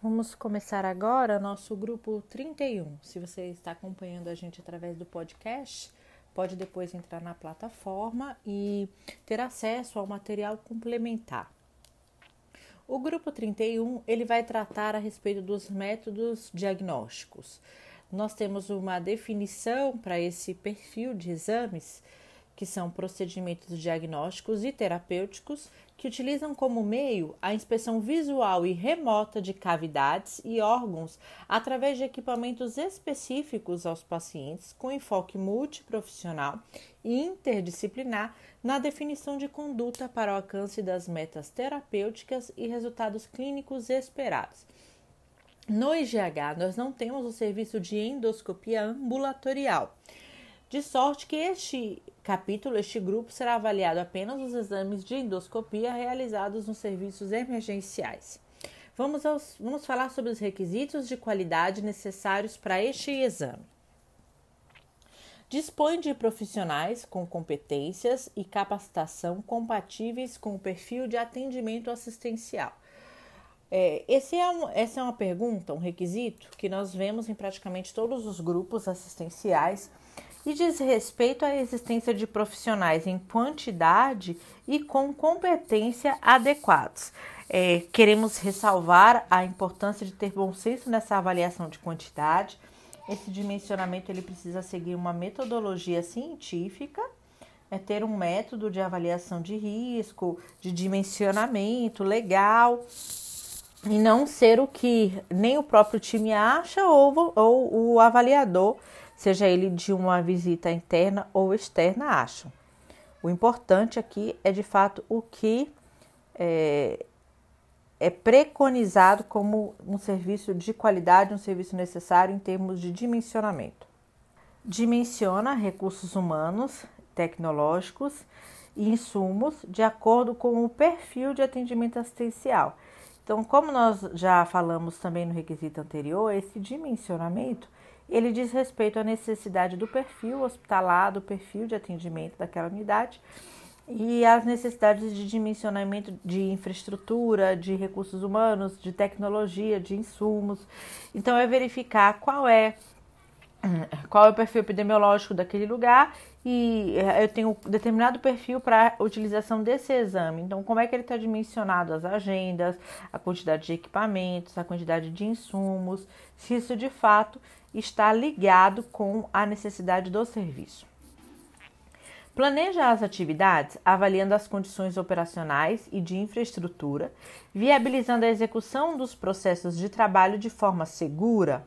Vamos começar agora nosso grupo 31. Se você está acompanhando a gente através do podcast, pode depois entrar na plataforma e ter acesso ao material complementar. O grupo 31, ele vai tratar a respeito dos métodos diagnósticos. Nós temos uma definição para esse perfil de exames que são procedimentos diagnósticos e terapêuticos que utilizam como meio a inspeção visual e remota de cavidades e órgãos através de equipamentos específicos aos pacientes com enfoque multiprofissional e interdisciplinar na definição de conduta para o alcance das metas terapêuticas e resultados clínicos esperados. No IGH, nós não temos o serviço de endoscopia ambulatorial de sorte que este capítulo, este grupo, será avaliado apenas os exames de endoscopia realizados nos serviços emergenciais. Vamos, aos, vamos falar sobre os requisitos de qualidade necessários para este exame. Dispõe de profissionais com competências e capacitação compatíveis com o perfil de atendimento assistencial. É, é um, essa é uma pergunta, um requisito que nós vemos em praticamente todos os grupos assistenciais e diz respeito à existência de profissionais em quantidade e com competência adequados. É, queremos ressalvar a importância de ter bom senso nessa avaliação de quantidade. Esse dimensionamento ele precisa seguir uma metodologia científica, é ter um método de avaliação de risco, de dimensionamento legal e não ser o que nem o próprio time acha ou, ou o avaliador seja ele de uma visita interna ou externa, acham. O importante aqui é de fato o que é, é preconizado como um serviço de qualidade, um serviço necessário em termos de dimensionamento. Dimensiona recursos humanos, tecnológicos e insumos de acordo com o perfil de atendimento assistencial. Então, como nós já falamos também no requisito anterior, esse dimensionamento ele diz respeito à necessidade do perfil hospitalar, do perfil de atendimento daquela unidade e às necessidades de dimensionamento de infraestrutura, de recursos humanos, de tecnologia, de insumos. Então é verificar qual é qual é o perfil epidemiológico daquele lugar e eh, eu tenho determinado perfil para utilização desse exame. Então, como é que ele está dimensionado as agendas, a quantidade de equipamentos, a quantidade de insumos, se isso de fato está ligado com a necessidade do serviço. Planeja as atividades avaliando as condições operacionais e de infraestrutura, viabilizando a execução dos processos de trabalho de forma segura.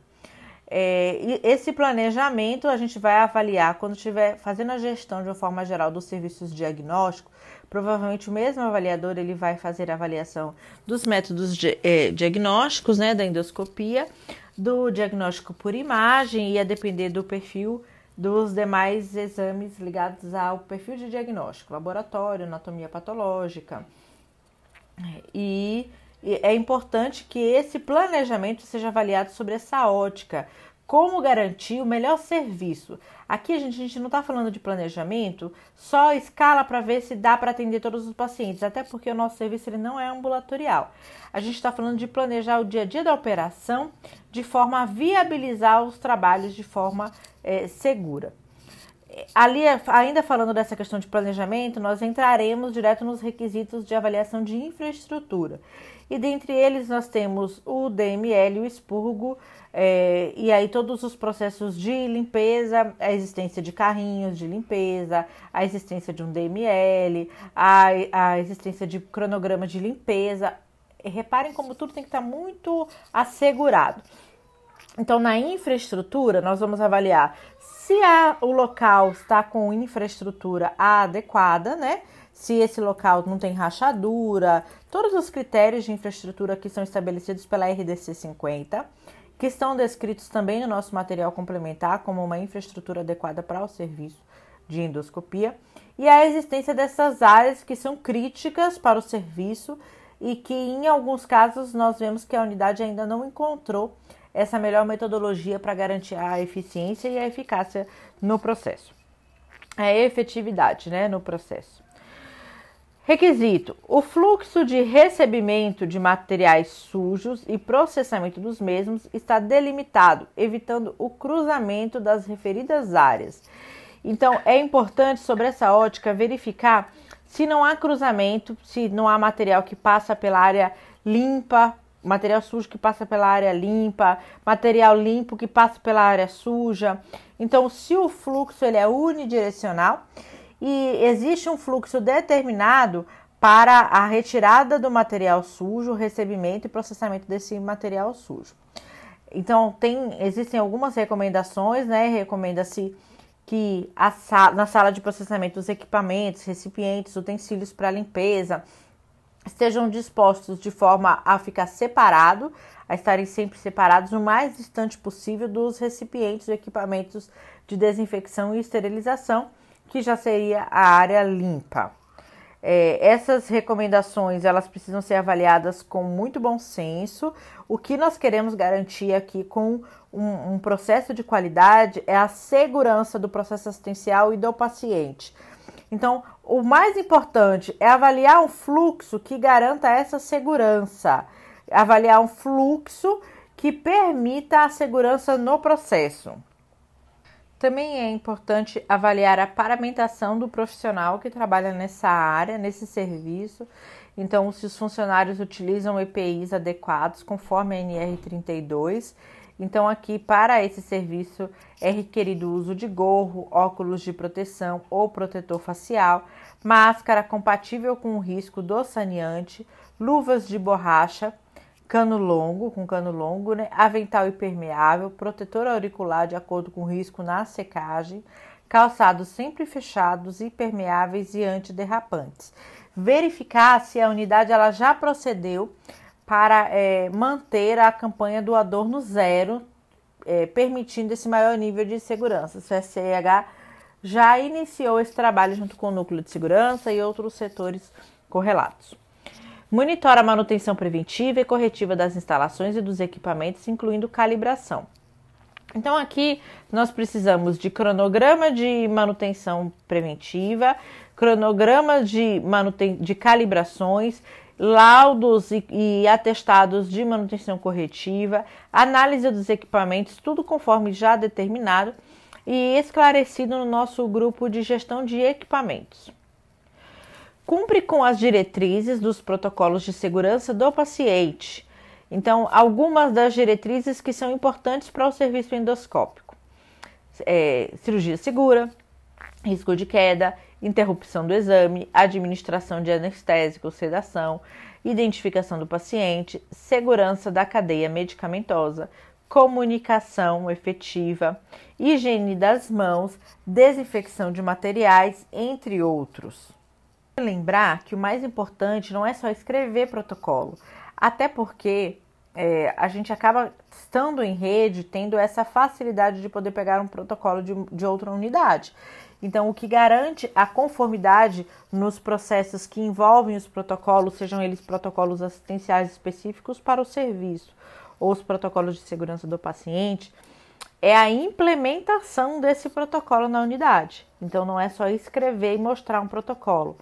É, esse planejamento a gente vai avaliar quando estiver fazendo a gestão de uma forma geral dos serviços diagnósticos. Provavelmente o mesmo avaliador ele vai fazer a avaliação dos métodos de, é, diagnósticos, né, da endoscopia, do diagnóstico por imagem e a depender do perfil dos demais exames ligados ao perfil de diagnóstico, laboratório, anatomia patológica. E é importante que esse planejamento seja avaliado sobre essa ótica, como garantir o melhor serviço. Aqui a gente, a gente não está falando de planejamento, só escala para ver se dá para atender todos os pacientes, até porque o nosso serviço ele não é ambulatorial. A gente está falando de planejar o dia a dia da operação de forma a viabilizar os trabalhos de forma é, segura. Ali, ainda falando dessa questão de planejamento, nós entraremos direto nos requisitos de avaliação de infraestrutura. E dentre eles nós temos o DML, o expurgo, é, e aí todos os processos de limpeza, a existência de carrinhos de limpeza, a existência de um DML, a, a existência de cronograma de limpeza. Reparem como tudo tem que estar muito assegurado. Então, na infraestrutura, nós vamos avaliar se a, o local está com infraestrutura adequada, né? Se esse local não tem rachadura, todos os critérios de infraestrutura que são estabelecidos pela RDC 50, que estão descritos também no nosso material complementar como uma infraestrutura adequada para o serviço de endoscopia, e a existência dessas áreas que são críticas para o serviço e que em alguns casos nós vemos que a unidade ainda não encontrou essa melhor metodologia para garantir a eficiência e a eficácia no processo. A efetividade né, no processo. Requisito: o fluxo de recebimento de materiais sujos e processamento dos mesmos está delimitado, evitando o cruzamento das referidas áreas. Então, é importante sobre essa ótica verificar se não há cruzamento, se não há material que passa pela área limpa, material sujo que passa pela área limpa, material limpo que passa pela área suja. Então, se o fluxo ele é unidirecional e existe um fluxo determinado para a retirada do material sujo, recebimento e processamento desse material sujo. Então, tem, existem algumas recomendações, né? Recomenda-se que sala, na sala de processamento os equipamentos, recipientes, utensílios para limpeza estejam dispostos de forma a ficar separado, a estarem sempre separados o mais distante possível dos recipientes e equipamentos de desinfecção e esterilização, que já seria a área limpa. É, essas recomendações elas precisam ser avaliadas com muito bom senso. O que nós queremos garantir aqui com um, um processo de qualidade é a segurança do processo assistencial e do paciente. Então, o mais importante é avaliar um fluxo que garanta essa segurança, avaliar um fluxo que permita a segurança no processo. Também é importante avaliar a paramentação do profissional que trabalha nessa área, nesse serviço. Então, se os funcionários utilizam EPIs adequados conforme a NR32. Então, aqui para esse serviço é requerido o uso de gorro, óculos de proteção ou protetor facial, máscara compatível com o risco do saneante, luvas de borracha, cano longo, com cano longo, né? avental impermeável, protetor auricular de acordo com o risco na secagem, calçados sempre fechados, impermeáveis e antiderrapantes. Verificar se a unidade ela já procedeu para é, manter a campanha do adorno zero, é, permitindo esse maior nível de segurança. O SCH já iniciou esse trabalho junto com o núcleo de segurança e outros setores correlatos. Monitora a manutenção preventiva e corretiva das instalações e dos equipamentos, incluindo calibração. Então, aqui nós precisamos de cronograma de manutenção preventiva, cronograma de, manuten de calibrações, laudos e, e, atestados de manutenção corretiva, análise dos equipamentos, tudo conforme já determinado e esclarecido no nosso grupo de gestão de equipamentos cumpre com as diretrizes dos protocolos de segurança do paciente. Então, algumas das diretrizes que são importantes para o serviço endoscópico: é, cirurgia segura, risco de queda, interrupção do exame, administração de anestésico, sedação, identificação do paciente, segurança da cadeia medicamentosa, comunicação efetiva, higiene das mãos, desinfecção de materiais, entre outros lembrar que o mais importante não é só escrever protocolo, até porque é, a gente acaba estando em rede tendo essa facilidade de poder pegar um protocolo de, de outra unidade. Então, o que garante a conformidade nos processos que envolvem os protocolos, sejam eles protocolos assistenciais específicos para o serviço ou os protocolos de segurança do paciente, é a implementação desse protocolo na unidade. Então, não é só escrever e mostrar um protocolo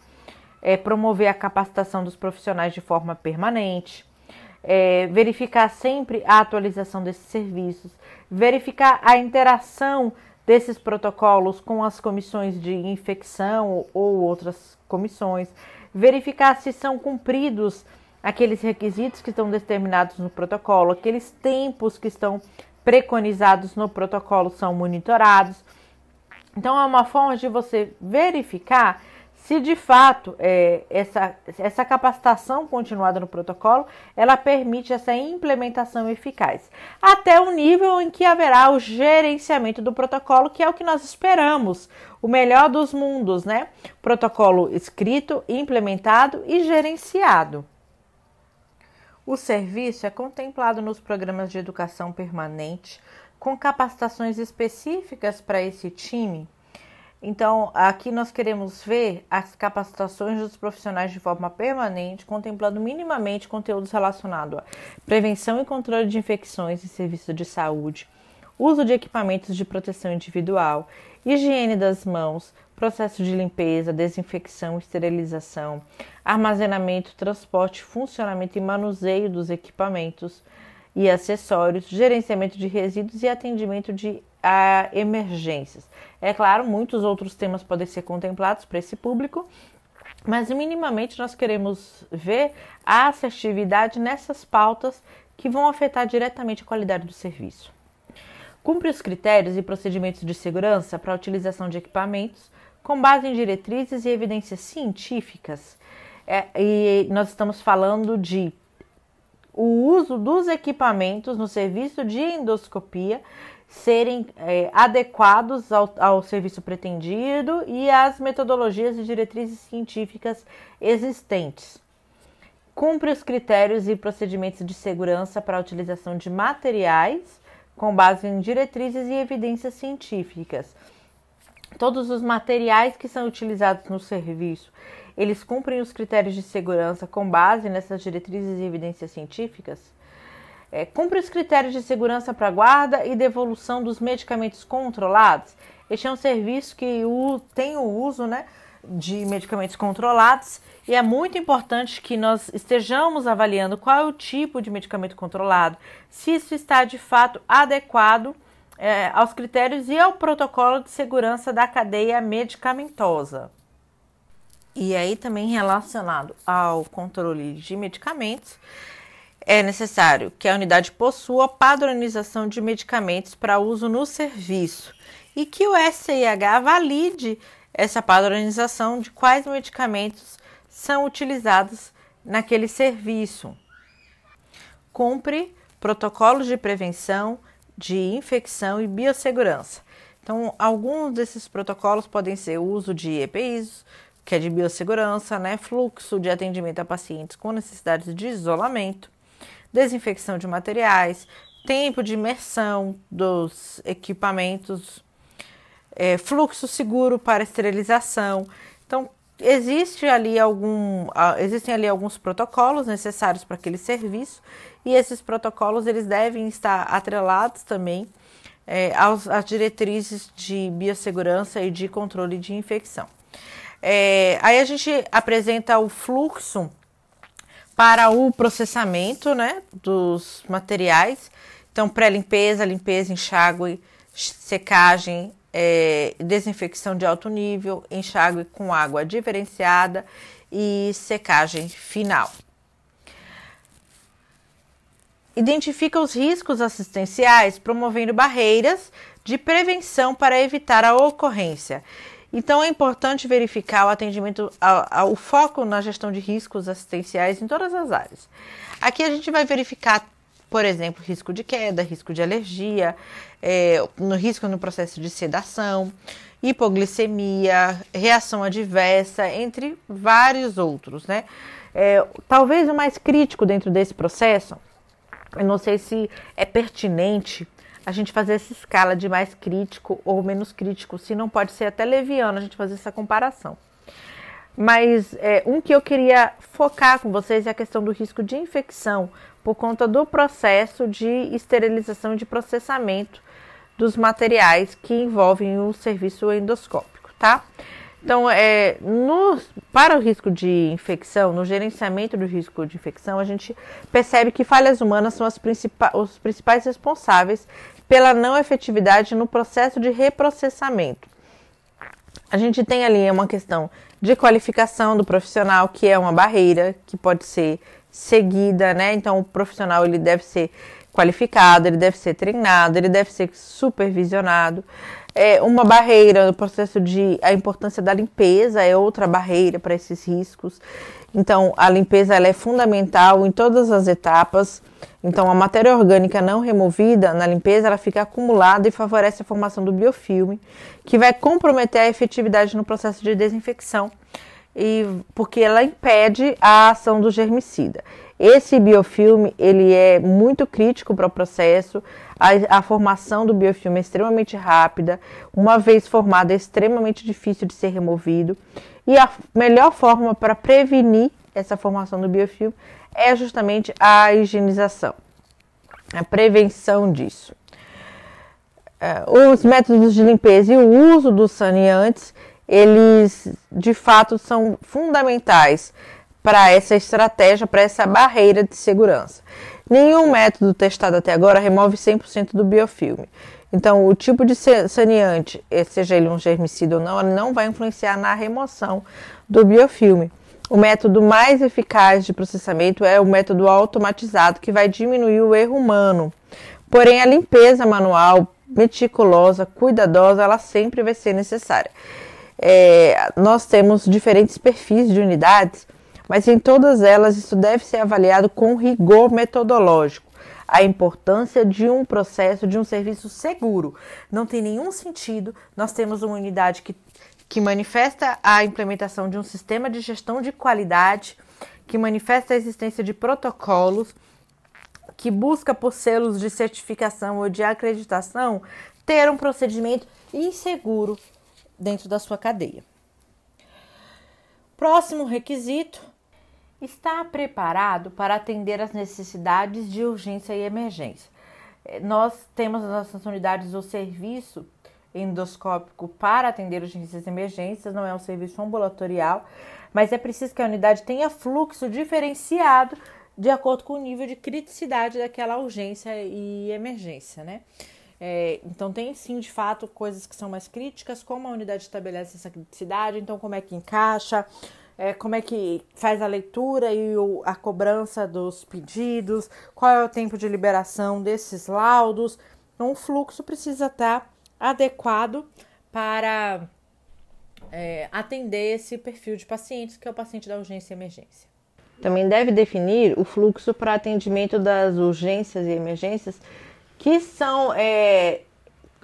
é, promover a capacitação dos profissionais de forma permanente, é, verificar sempre a atualização desses serviços, verificar a interação desses protocolos com as comissões de infecção ou outras comissões, verificar se são cumpridos aqueles requisitos que estão determinados no protocolo, aqueles tempos que estão preconizados no protocolo são monitorados. Então, é uma forma de você verificar se de fato é, essa, essa capacitação continuada no protocolo ela permite essa implementação eficaz, até o nível em que haverá o gerenciamento do protocolo, que é o que nós esperamos, o melhor dos mundos, né? Protocolo escrito, implementado e gerenciado. O serviço é contemplado nos programas de educação permanente, com capacitações específicas para esse time então, aqui nós queremos ver as capacitações dos profissionais de forma permanente, contemplando minimamente conteúdos relacionados à prevenção e controle de infecções em serviço de saúde, uso de equipamentos de proteção individual, higiene das mãos, processo de limpeza, desinfecção, esterilização, armazenamento, transporte, funcionamento e manuseio dos equipamentos e acessórios, gerenciamento de resíduos e atendimento de a emergências. É claro, muitos outros temas podem ser contemplados para esse público, mas minimamente nós queremos ver a assertividade nessas pautas que vão afetar diretamente a qualidade do serviço. Cumpre os critérios e procedimentos de segurança para a utilização de equipamentos com base em diretrizes e evidências científicas. É, e nós estamos falando de o uso dos equipamentos no serviço de endoscopia serem é, adequados ao, ao serviço pretendido e às metodologias e diretrizes científicas existentes. Cumpre os critérios e procedimentos de segurança para a utilização de materiais com base em diretrizes e evidências científicas. Todos os materiais que são utilizados no serviço, eles cumprem os critérios de segurança com base nessas diretrizes e evidências científicas? É, cumpre os critérios de segurança para guarda e devolução dos medicamentos controlados. Este é um serviço que o, tem o uso né, de medicamentos controlados e é muito importante que nós estejamos avaliando qual é o tipo de medicamento controlado, se isso está de fato adequado é, aos critérios e ao protocolo de segurança da cadeia medicamentosa. E aí também relacionado ao controle de medicamentos, é necessário que a unidade possua padronização de medicamentos para uso no serviço e que o SIH valide essa padronização de quais medicamentos são utilizados naquele serviço. Cumpre protocolos de prevenção de infecção e biossegurança. Então, alguns desses protocolos podem ser o uso de EPIs, que é de biossegurança, né? fluxo de atendimento a pacientes com necessidades de isolamento, desinfecção de materiais, tempo de imersão dos equipamentos, é, fluxo seguro para esterilização. Então, existe ali algum, existem ali alguns protocolos necessários para aquele serviço e esses protocolos eles devem estar atrelados também é, aos, às diretrizes de biossegurança e de controle de infecção. É, aí a gente apresenta o fluxo para o processamento né, dos materiais. Então, pré-limpeza, limpeza, enxágue, secagem, é, desinfecção de alto nível, enxágue com água diferenciada e secagem final. Identifica os riscos assistenciais, promovendo barreiras de prevenção para evitar a ocorrência. Então é importante verificar o atendimento, o foco na gestão de riscos assistenciais em todas as áreas. Aqui a gente vai verificar, por exemplo, risco de queda, risco de alergia, é, no risco no processo de sedação, hipoglicemia, reação adversa, entre vários outros, né? É, talvez o mais crítico dentro desse processo, eu não sei se é pertinente a gente fazer essa escala de mais crítico ou menos crítico, se não pode ser até leviano a gente fazer essa comparação. Mas é, um que eu queria focar com vocês é a questão do risco de infecção por conta do processo de esterilização e de processamento dos materiais que envolvem o serviço endoscópico, tá? Então, é, no, para o risco de infecção, no gerenciamento do risco de infecção, a gente percebe que falhas humanas são os principais responsáveis pela não efetividade no processo de reprocessamento. A gente tem ali uma questão de qualificação do profissional, que é uma barreira que pode ser seguida, né? Então, o profissional ele deve ser qualificado, ele deve ser treinado, ele deve ser supervisionado é uma barreira no processo de a importância da limpeza é outra barreira para esses riscos. Então, a limpeza ela é fundamental em todas as etapas. Então, a matéria orgânica não removida na limpeza ela fica acumulada e favorece a formação do biofilme, que vai comprometer a efetividade no processo de desinfecção, e porque ela impede a ação do germicida. Esse biofilme ele é muito crítico para o processo. A, a, formação do biofilme é extremamente rápida. Uma vez formado, é extremamente difícil de ser removido. E a melhor forma para prevenir essa formação do biofilme é justamente a higienização, a prevenção disso. Uh, os métodos de limpeza e o uso dos saneantes eles de fato são fundamentais para essa estratégia, para essa barreira de segurança. Nenhum método testado até agora remove 100% do biofilme. Então, o tipo de saneante, eh, seja ele um germicida ou não, não vai influenciar na remoção do biofilme. O método mais eficaz de processamento é o método automatizado, que vai diminuir o erro humano. Porém, a limpeza manual, meticulosa, cuidadosa, ela sempre vai ser necessária. É, nós temos diferentes perfis de unidades, mas em todas elas isso deve ser avaliado com rigor metodológico a importância de um processo, de um serviço seguro. Não tem nenhum sentido nós temos uma unidade que, que manifesta a implementação de um sistema de gestão de qualidade, que manifesta a existência de protocolos, que busca por selos de certificação ou de acreditação, ter um procedimento inseguro dentro da sua cadeia. Próximo requisito está preparado para atender às necessidades de urgência e emergência. Eh, nós temos nas nossas unidades o serviço endoscópico para atender urgências e emergências, não é um serviço ambulatorial, mas é preciso que a unidade tenha fluxo diferenciado de acordo com o nível de criticidade daquela urgência e emergência, né? É, então tem sim, de fato, coisas que são mais críticas, como a unidade estabelece essa criticidade, então como é que encaixa, é, como é que faz a leitura e o, a cobrança dos pedidos, qual é o tempo de liberação desses laudos. Então, o fluxo precisa estar adequado para é, atender esse perfil de pacientes, que é o paciente da urgência e emergência. Também deve definir o fluxo para atendimento das urgências e emergências, que são é,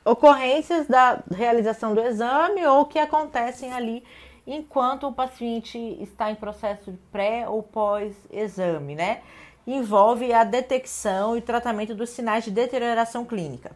ocorrências da realização do exame ou que acontecem ali enquanto o paciente está em processo de pré ou pós-exame, né? Envolve a detecção e tratamento dos sinais de deterioração clínica.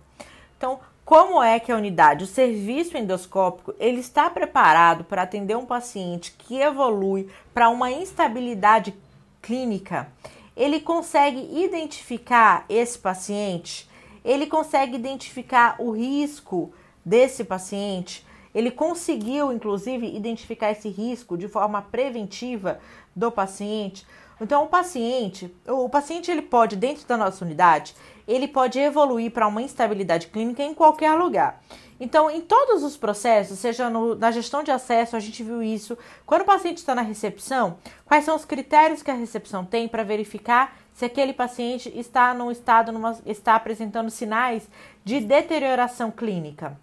Então, como é que a unidade, o serviço endoscópico, ele está preparado para atender um paciente que evolui para uma instabilidade clínica? Ele consegue identificar esse paciente? Ele consegue identificar o risco desse paciente? Ele conseguiu, inclusive, identificar esse risco de forma preventiva do paciente. Então, o paciente, o paciente ele pode, dentro da nossa unidade, ele pode evoluir para uma instabilidade clínica em qualquer lugar. Então, em todos os processos, seja no, na gestão de acesso, a gente viu isso. Quando o paciente está na recepção, quais são os critérios que a recepção tem para verificar se aquele paciente está num estado, numa, está apresentando sinais de deterioração clínica?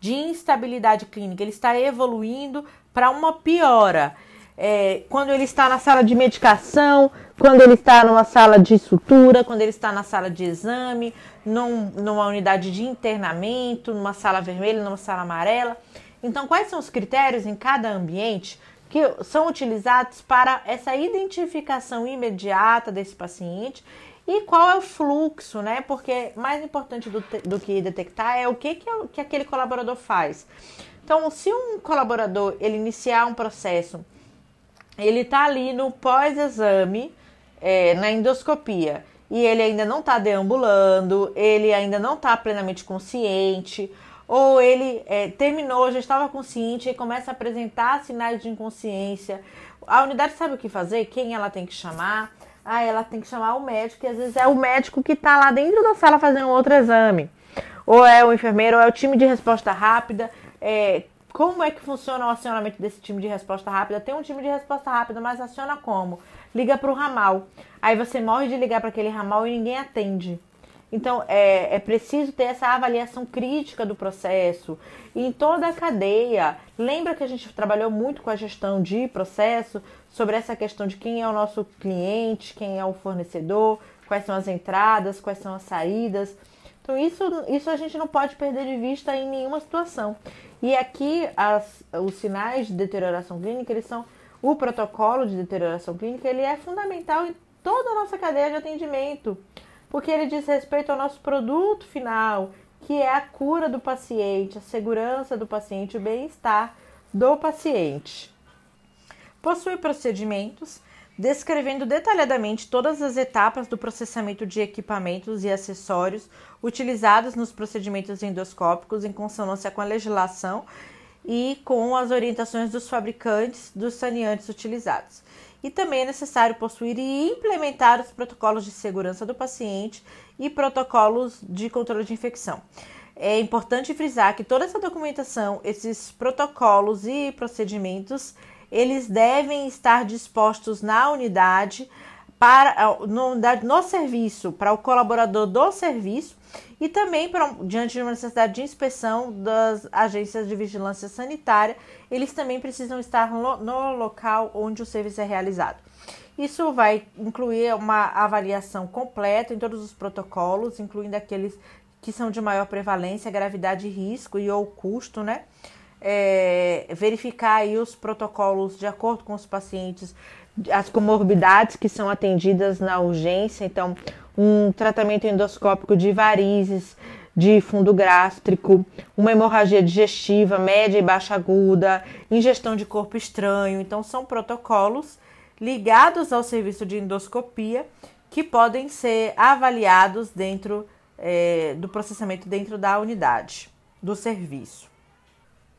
De instabilidade clínica, ele está evoluindo para uma piora. É, quando ele está na sala de medicação, quando ele está numa sala de sutura, quando ele está na sala de exame, num, numa unidade de internamento, numa sala vermelha, numa sala amarela. Então, quais são os critérios em cada ambiente que são utilizados para essa identificação imediata desse paciente e qual é o fluxo, né? Porque mais importante do, do que detectar é o que, que, que aquele colaborador faz. Então, se um colaborador ele iniciar um processo, ele está ali no pós-exame, é, na endoscopia, e ele ainda não está deambulando, ele ainda não está plenamente consciente, ou ele é, terminou, já estava consciente e começa a apresentar sinais de inconsciência. A unidade sabe o que fazer, quem ela tem que chamar ah, ela tem que chamar o médico, e às vezes é o médico que está lá dentro da sala fazendo outro exame. Ou é o enfermeiro, ou é o time de resposta rápida. É, como é que funciona o acionamento desse time de resposta rápida? Tem um time de resposta rápida, mas aciona como? Liga para o ramal. Aí você morre de ligar para aquele ramal e ninguém atende. Então, é, é preciso ter essa avaliação crítica do processo em toda a cadeia. Lembra que a gente trabalhou muito com a gestão de processo sobre essa questão de quem é o nosso cliente, quem é o fornecedor, quais são as entradas, quais são as saídas. Então, isso, isso a gente não pode perder de vista em nenhuma situação. E aqui, as, os sinais de deterioração clínica, eles são o protocolo de deterioração clínica, ele é fundamental em toda a nossa cadeia de atendimento porque ele diz respeito ao nosso produto final, que é a cura do paciente, a segurança do paciente, o bem-estar do paciente. Possui procedimentos descrevendo detalhadamente todas as etapas do processamento de equipamentos e acessórios utilizados nos procedimentos endoscópicos em consonância com a legislação e com as orientações dos fabricantes dos saneantes utilizados. E também é necessário possuir e implementar os protocolos de segurança do paciente e protocolos de controle de infecção. É importante frisar que toda essa documentação, esses protocolos e procedimentos, eles devem estar dispostos na unidade para no, no serviço, para o colaborador do serviço e também para, diante de uma necessidade de inspeção das agências de vigilância sanitária, eles também precisam estar no, no local onde o serviço é realizado. Isso vai incluir uma avaliação completa em todos os protocolos, incluindo aqueles que são de maior prevalência, gravidade risco e ou custo, né? É, verificar aí os protocolos de acordo com os pacientes, as comorbidades que são atendidas na urgência, então um tratamento endoscópico de varizes, de fundo gástrico, uma hemorragia digestiva média e baixa aguda, ingestão de corpo estranho. Então, são protocolos ligados ao serviço de endoscopia que podem ser avaliados dentro é, do processamento dentro da unidade do serviço.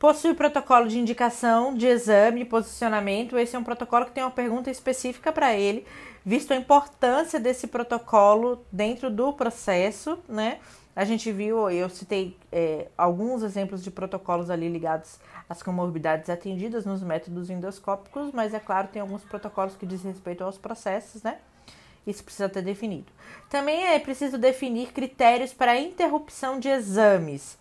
Possui protocolo de indicação de exame posicionamento. Esse é um protocolo que tem uma pergunta específica para ele, visto a importância desse protocolo dentro do processo, né? A gente viu, eu citei é, alguns exemplos de protocolos ali ligados às comorbidades atendidas nos métodos endoscópicos, mas é claro, tem alguns protocolos que dizem respeito aos processos, né? Isso precisa ter definido. Também é preciso definir critérios para interrupção de exames.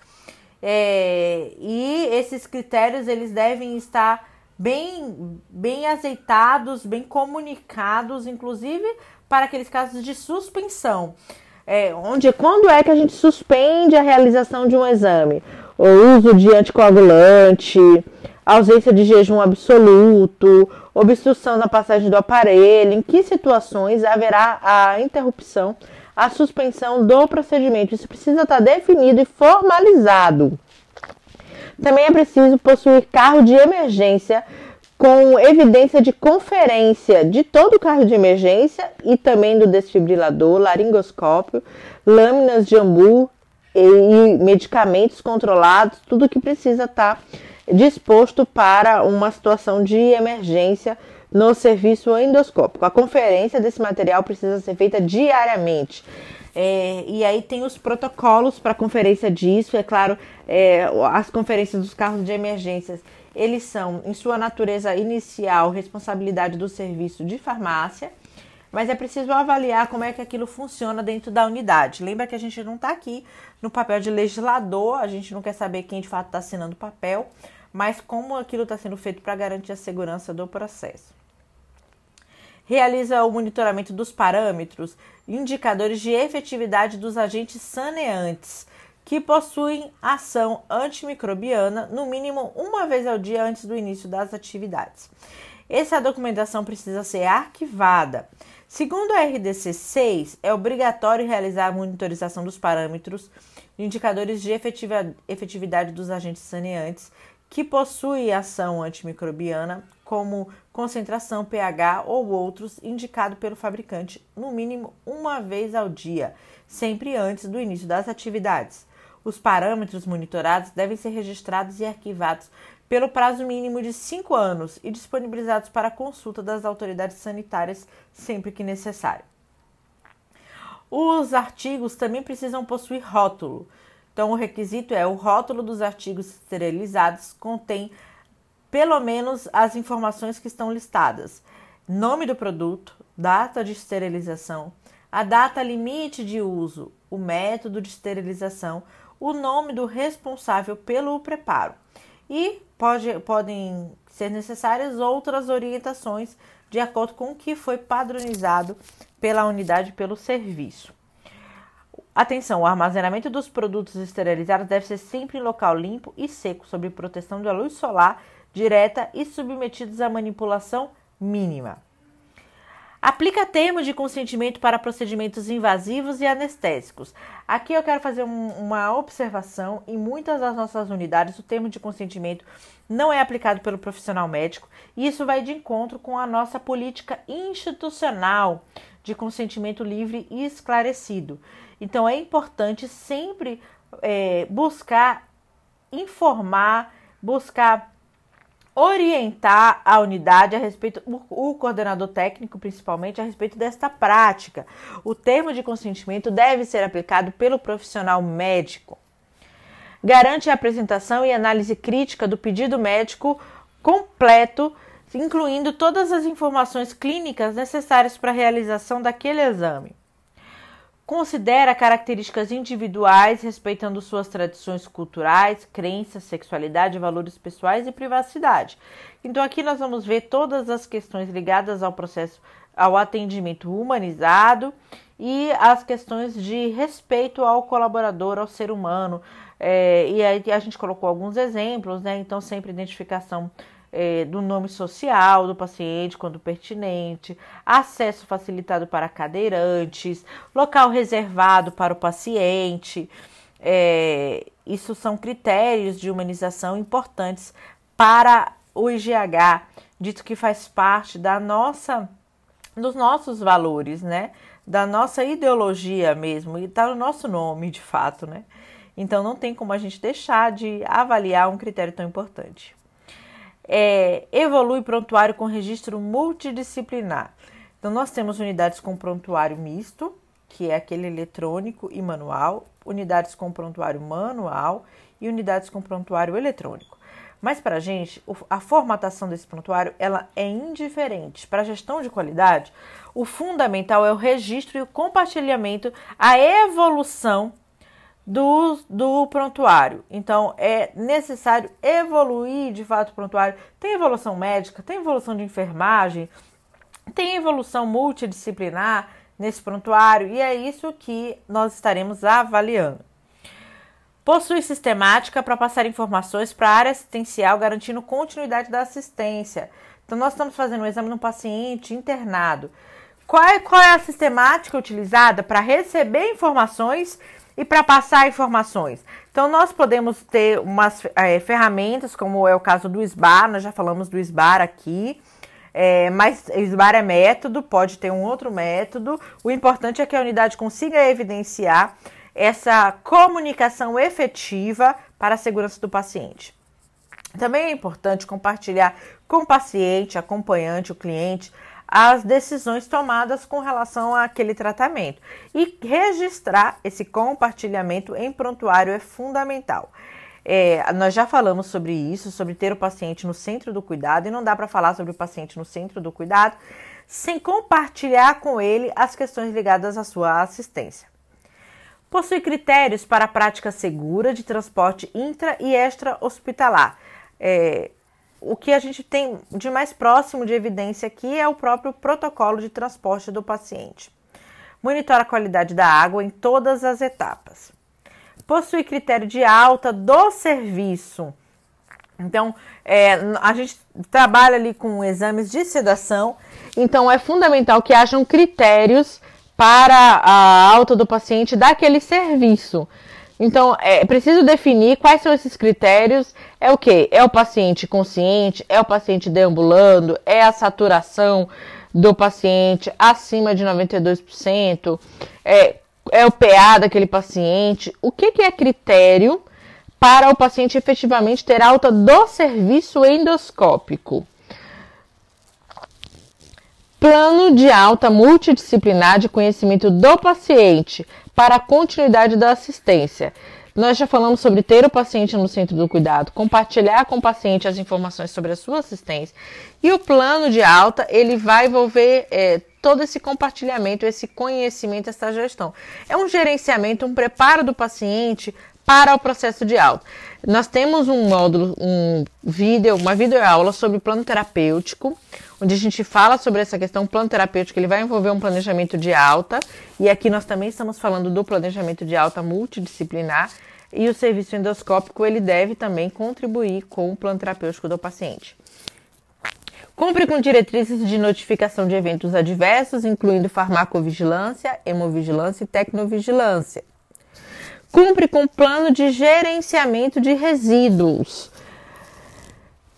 É, e esses critérios eles devem estar bem, bem azeitados, bem comunicados, inclusive para aqueles casos de suspensão. É, onde quando é que a gente suspende a realização de um exame? O uso de anticoagulante, ausência de jejum absoluto, obstrução na passagem do aparelho, em que situações haverá a interrupção a suspensão do procedimento. Isso precisa estar definido e formalizado. Também é preciso possuir carro de emergência com evidência de conferência de todo o carro de emergência e também do desfibrilador, laringoscópio, lâminas de ambu e medicamentos controlados, tudo que precisa estar disposto para uma situação de emergência no serviço endoscópico. A conferência desse material precisa ser feita diariamente. É, e aí tem os protocolos para conferência disso, é claro, é, as conferências dos carros de emergências, eles são, em sua natureza inicial, responsabilidade do serviço de farmácia, mas é preciso avaliar como é que aquilo funciona dentro da unidade. Lembra que a gente não está aqui no papel de legislador, a gente não quer saber quem de fato está assinando o papel, mas como aquilo está sendo feito para garantir a segurança do processo realiza o monitoramento dos parâmetros, indicadores de efetividade dos agentes saneantes, que possuem ação antimicrobiana no mínimo uma vez ao dia antes do início das atividades. Essa documentação precisa ser arquivada. Segundo a RDC 6, é obrigatório realizar a monitorização dos parâmetros, indicadores de efetividade dos agentes saneantes que possuem ação antimicrobiana como concentração, pH ou outros indicado pelo fabricante no mínimo uma vez ao dia, sempre antes do início das atividades. Os parâmetros monitorados devem ser registrados e arquivados pelo prazo mínimo de 5 anos e disponibilizados para consulta das autoridades sanitárias sempre que necessário. Os artigos também precisam possuir rótulo. Então, o requisito é o rótulo dos artigos esterilizados contém pelo menos as informações que estão listadas: nome do produto, data de esterilização, a data limite de uso, o método de esterilização, o nome do responsável pelo preparo. E pode, podem ser necessárias outras orientações de acordo com o que foi padronizado pela unidade pelo serviço. Atenção, o armazenamento dos produtos esterilizados deve ser sempre em local limpo e seco, sob proteção da luz solar direta e submetidos à manipulação mínima. Aplica termos de consentimento para procedimentos invasivos e anestésicos. Aqui eu quero fazer um, uma observação. Em muitas das nossas unidades, o termo de consentimento não é aplicado pelo profissional médico e isso vai de encontro com a nossa política institucional de consentimento livre e esclarecido. Então é importante sempre é, buscar informar buscar orientar a unidade a respeito, o, coordenador técnico principalmente, a respeito desta prática. O termo de consentimento deve ser aplicado pelo profissional médico. Garante a apresentação e análise crítica do pedido médico completo, incluindo todas as informações clínicas necessárias para a realização daquele exame. Considera características individuais, respeitando suas tradições culturais, crenças, sexualidade, valores pessoais e privacidade. Então aqui nós vamos ver todas as questões ligadas ao processo, ao atendimento humanizado e as questões de respeito ao colaborador, ao ser humano. É, e aí a gente colocou alguns exemplos, né? Então sempre identificação é, do nome social do paciente, quando pertinente, acesso facilitado para cadeirantes, local reservado para o paciente. É, isso são critérios de humanização importantes para o IGH, dito que faz parte da nossa, dos nossos valores, né? Da nossa ideologia mesmo, e está no nosso nome, de fato, né? Então não tem como a gente deixar de avaliar um critério tão importante é, evolui prontuário com registro multidisciplinar. Então, nós temos unidades com prontuário misto, que é aquele eletrônico e manual, unidades com prontuário manual e unidades com prontuário eletrônico. Mas para a gente, a formatação desse prontuário ela é indiferente. Para a gestão de qualidade, o fundamental é o registro e o compartilhamento, a evolução do, do prontuário. Então, é necessário evoluir de fato o prontuário. Tem evolução médica, tem evolução de enfermagem, tem evolução multidisciplinar nesse prontuário e é isso que nós estaremos avaliando. Possui sistemática para passar informações para a área assistencial, garantindo continuidade da assistência. Então, nós estamos fazendo um exame no paciente internado. Qual é, qual é a sistemática utilizada para receber informações e para passar informações. Então, nós podemos ter umas é, ferramentas, como é o caso do SBAR, nós já falamos do SBAR aqui, é, mas SBAR é método, pode ter um outro método. O importante é que a unidade consiga evidenciar essa comunicação efetiva para a segurança do paciente. Também é importante compartilhar com o paciente, acompanhante, o cliente, as decisões tomadas com relação àquele tratamento. E registrar esse compartilhamento em prontuário é fundamental. É, nós já falamos sobre isso, sobre ter o paciente no centro do cuidado, e não dá para falar sobre o paciente no centro do cuidado sem compartilhar com ele as questões ligadas à sua assistência. Possui critérios para a prática segura de transporte intra e extra-hospitalar. É, o que a gente tem de mais próximo de evidência aqui é o próprio protocolo de transporte do paciente. Monitora a qualidade da água em todas as etapas. Possui critério de alta do serviço. Então, é, a gente trabalha ali com exames de sedação, então é fundamental que hajam critérios para a alta do paciente daquele serviço. Então, é preciso definir quais são esses critérios. É o que? É o paciente consciente? É o paciente deambulando? É a saturação do paciente acima de 92%? É, é o PA daquele paciente? O que, que é critério para o paciente efetivamente ter alta do serviço endoscópico? Plano de alta multidisciplinar de conhecimento do paciente para a continuidade da assistência. Nós já falamos sobre ter o paciente no centro do cuidado, compartilhar com o paciente as informações sobre a sua assistência. E o plano de alta, ele vai envolver é, todo esse compartilhamento, esse conhecimento, essa gestão. É um gerenciamento, um preparo do paciente para o processo de alta. Nós temos um módulo, um vídeo, uma videoaula sobre plano terapêutico, onde a gente fala sobre essa questão plano terapêutico, ele vai envolver um planejamento de alta, e aqui nós também estamos falando do planejamento de alta multidisciplinar, e o serviço endoscópico ele deve também contribuir com o plano terapêutico do paciente. Cumpre com diretrizes de notificação de eventos adversos, incluindo farmacovigilância, hemovigilância e tecnovigilância cumpre com plano de gerenciamento de resíduos.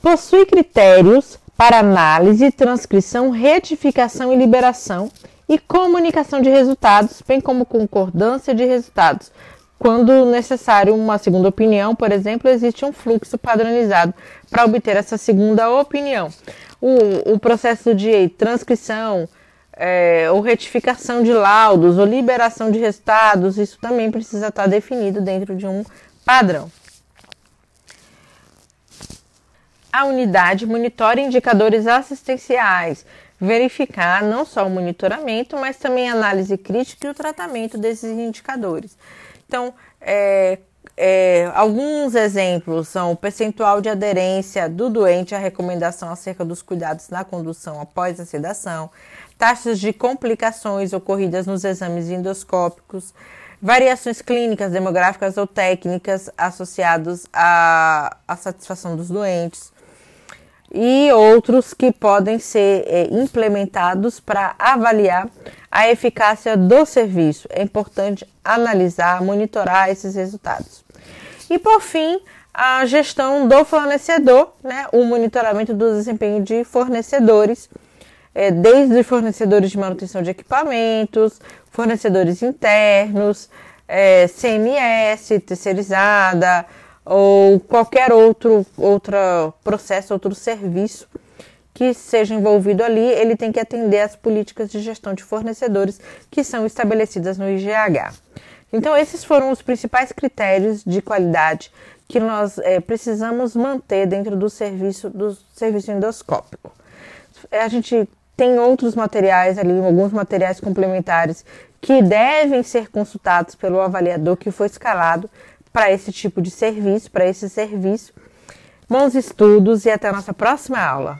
Possui critérios para análise, transcrição, retificação e liberação e comunicação de resultados, bem como concordância de resultados. quando necessário uma segunda opinião, por exemplo, existe um fluxo padronizado para obter essa segunda opinião. O, o processo de transcrição é, ou retificação de laudos ou liberação de resultados, isso também precisa estar definido dentro de um padrão. A unidade monitora indicadores assistenciais, verificar não só o monitoramento, mas também a análise crítica e o tratamento desses indicadores. Então, é, é, alguns exemplos são o percentual de aderência do doente à recomendação acerca dos cuidados na condução após a sedação, taxas de complicações ocorridas nos exames endoscópicos, variações clínicas, demográficas ou técnicas associadas à, à satisfação dos doentes, e outros que podem ser é, implementados para avaliar a eficácia do serviço. É importante analisar, monitorar esses resultados. E por fim, a gestão do fornecedor, né, o monitoramento do desempenho de fornecedores, é, desde fornecedores de manutenção de equipamentos, fornecedores internos, é, CMS terceirizada, ou qualquer outro outro processo, outro serviço que seja envolvido ali, ele tem que atender às políticas de gestão de fornecedores que são estabelecidas no IGH. Então, esses foram os principais critérios de qualidade que nós é, precisamos manter dentro do serviço, do serviço endoscópico. A gente tem outros materiais ali, alguns materiais complementares que devem ser consultados pelo avaliador que foi escalado para esse tipo de serviço, para esse serviço. Bons estudos e até a nossa próxima aula.